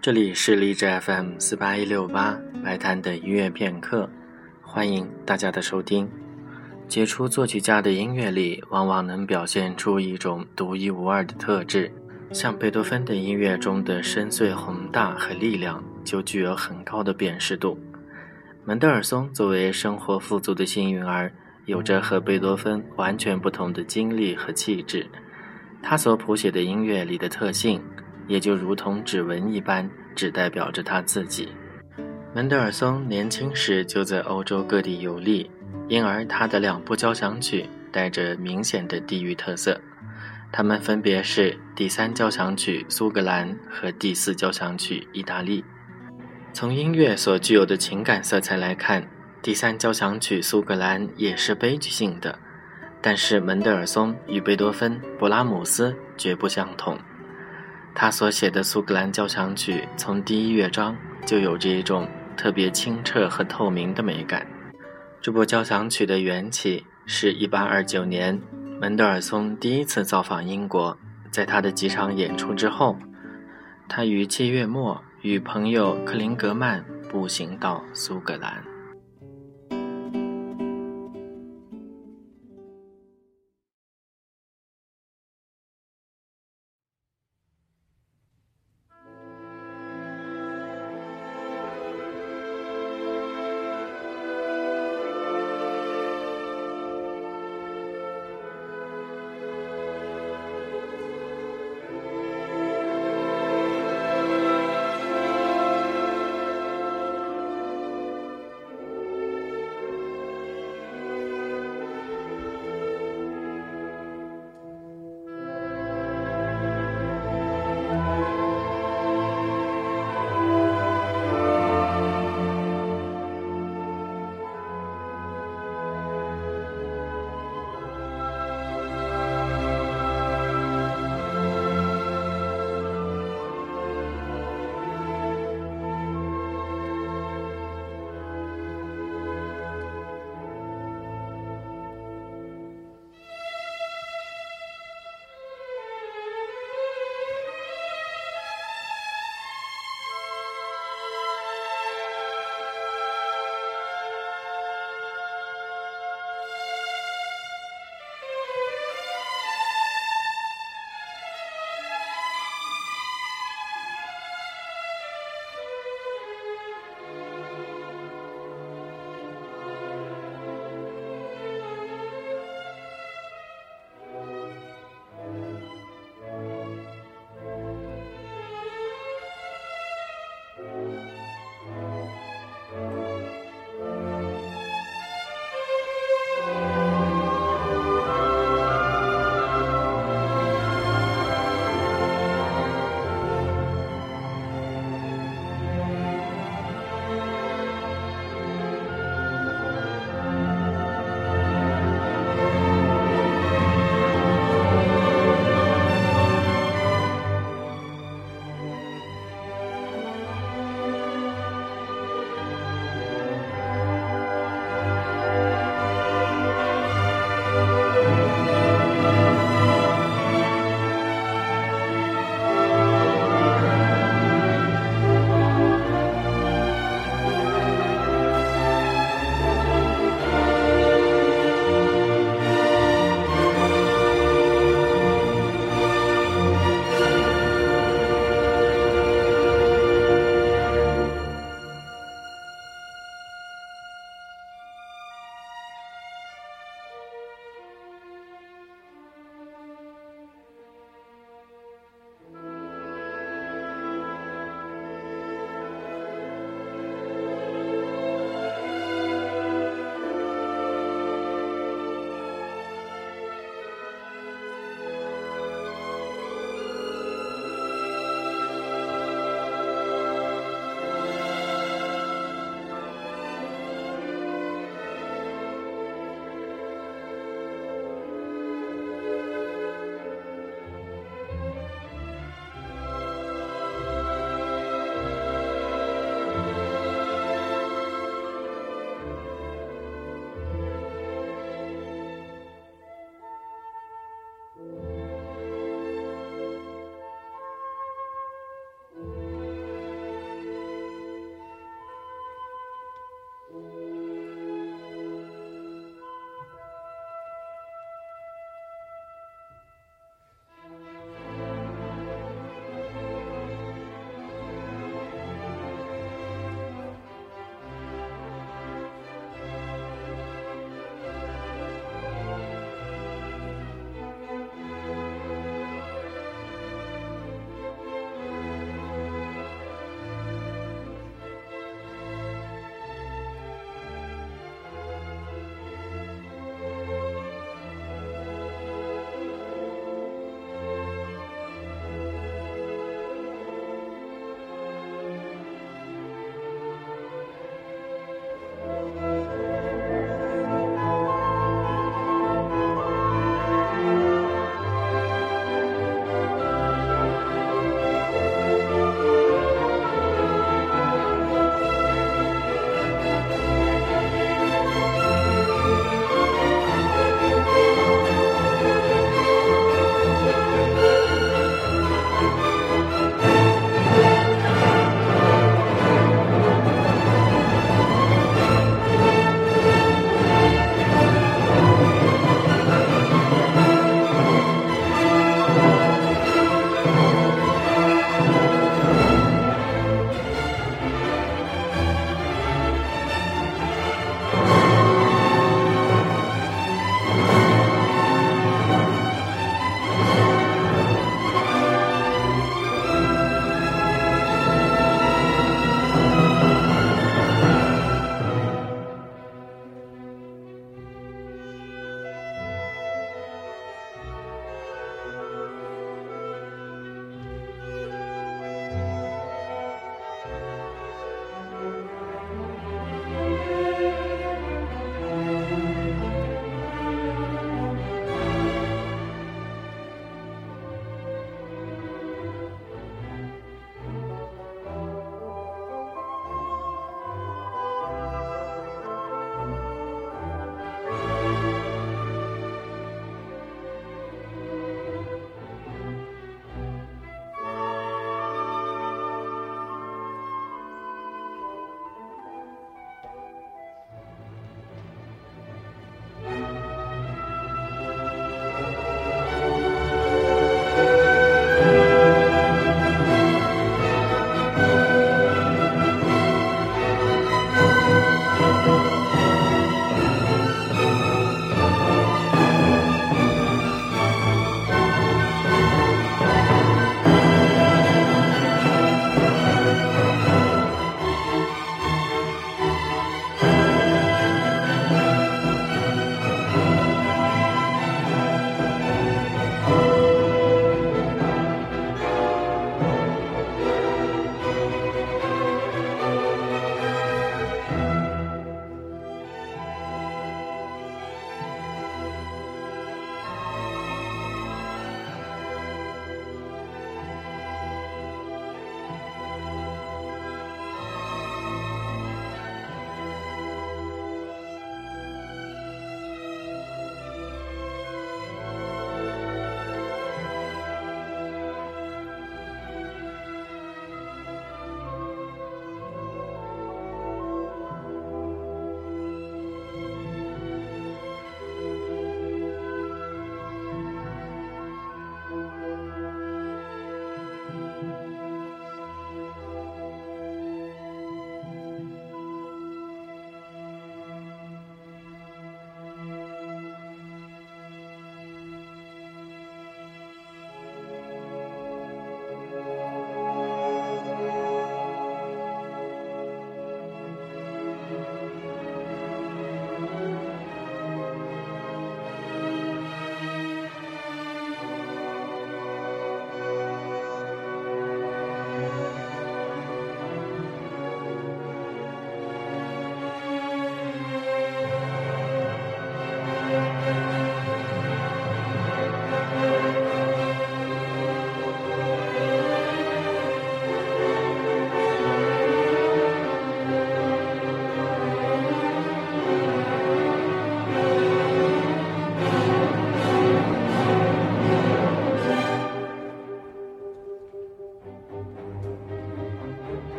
这里是荔枝 FM 四八一六八白谈的音乐片刻，欢迎大家的收听。杰出作曲家的音乐里，往往能表现出一种独一无二的特质。像贝多芬的音乐中的深邃宏大和力量，就具有很高的辨识度。门德尔松作为生活富足的幸运儿，有着和贝多芬完全不同的经历和气质。他所谱写的音乐里的特性。也就如同指纹一般，只代表着他自己。门德尔松年轻时就在欧洲各地游历，因而他的两部交响曲带着明显的地域特色。它们分别是第三交响曲苏格兰和第四交响曲意大利。从音乐所具有的情感色彩来看，第三交响曲苏格兰也是悲剧性的，但是门德尔松与贝多芬、勃拉姆斯绝不相同。他所写的苏格兰交响曲，从第一乐章就有着一种特别清澈和透明的美感。这部交响曲的缘起是一八二九年，门德尔松第一次造访英国，在他的几场演出之后，他于七月末与朋友克林格曼步行到苏格兰。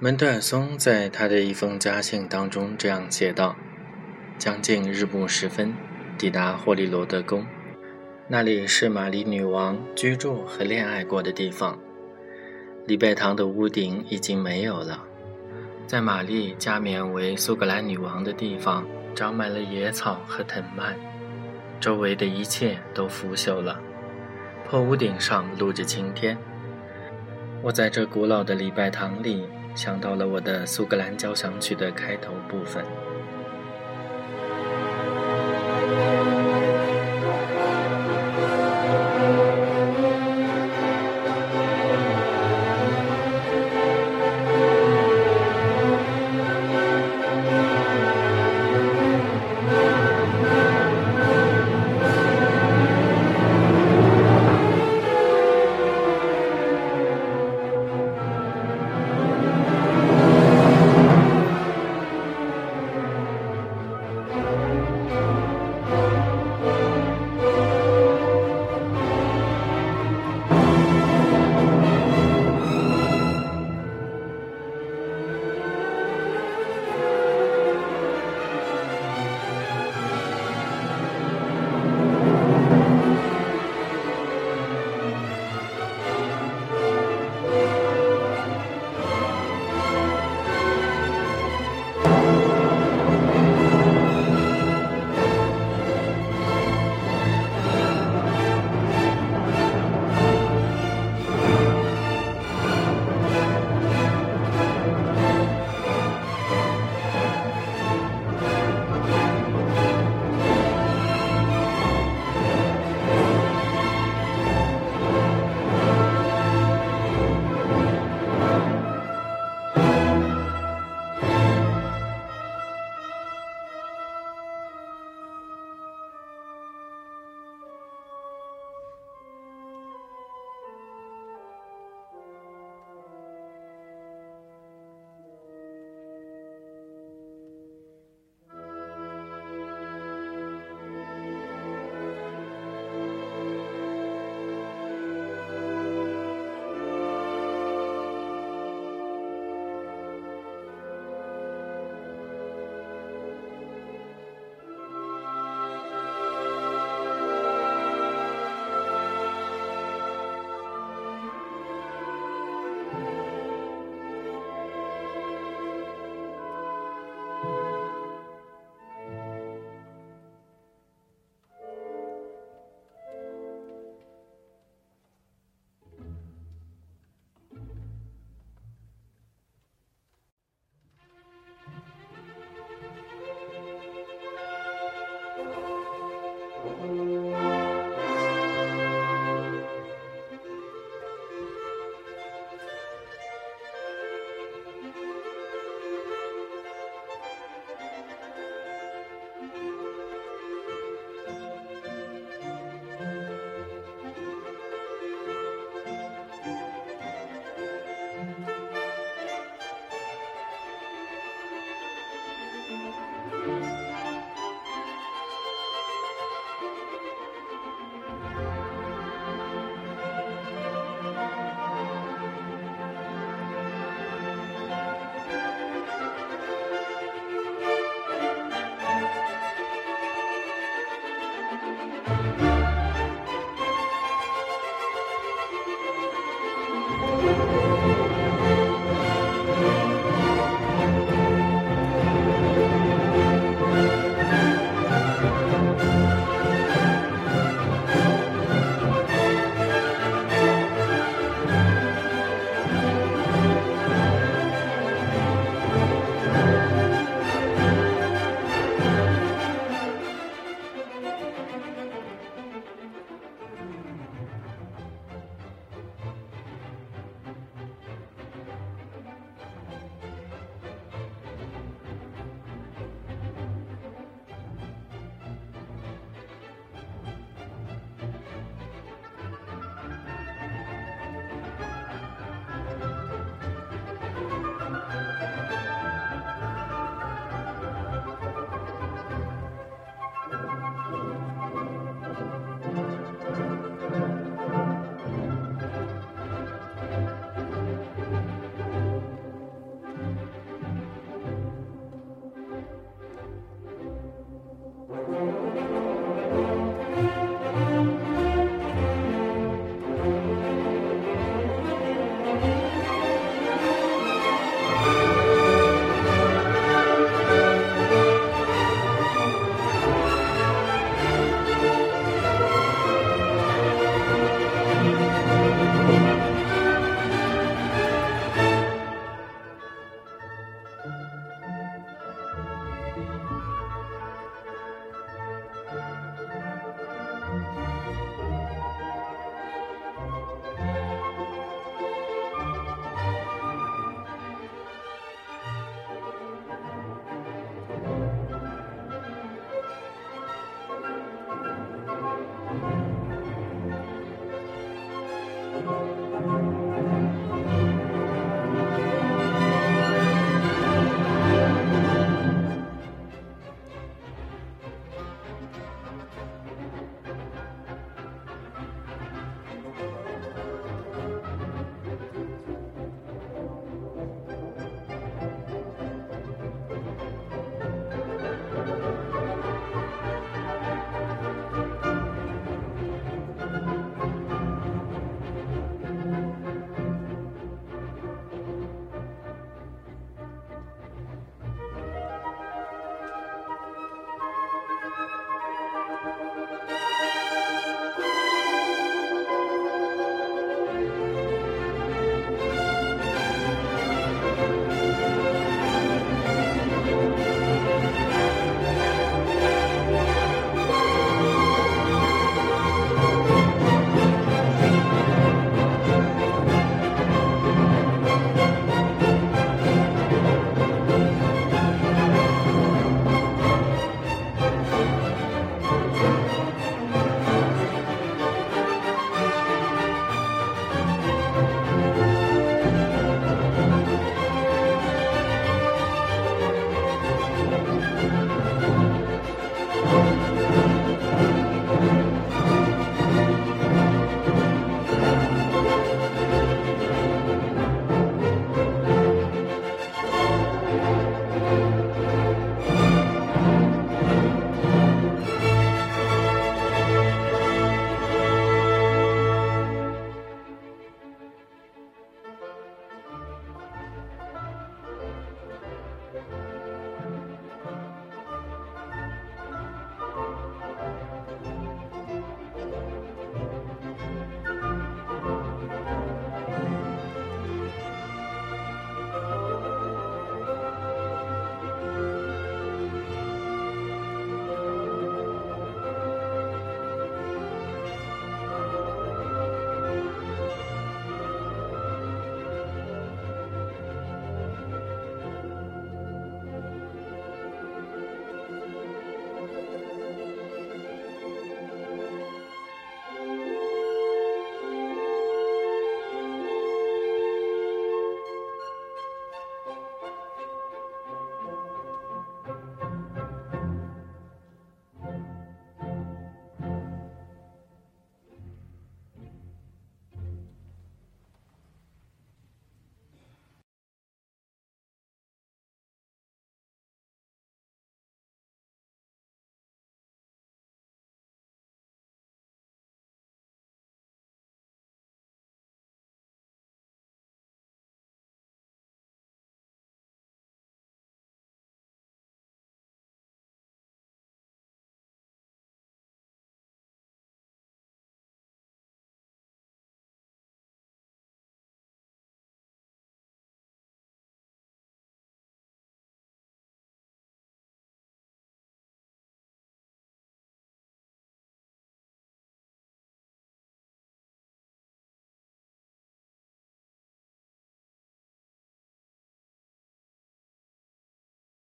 门德尔松在他的一封家信当中这样写道：“将近日暮时分，抵达霍利罗德宫，那里是玛丽女王居住和恋爱过的地方。礼拜堂的屋顶已经没有了，在玛丽加冕为苏格兰女王的地方，长满了野草和藤蔓，周围的一切都腐朽了。破屋顶上露着青天。我在这古老的礼拜堂里。”想到了我的苏格兰交响曲的开头部分。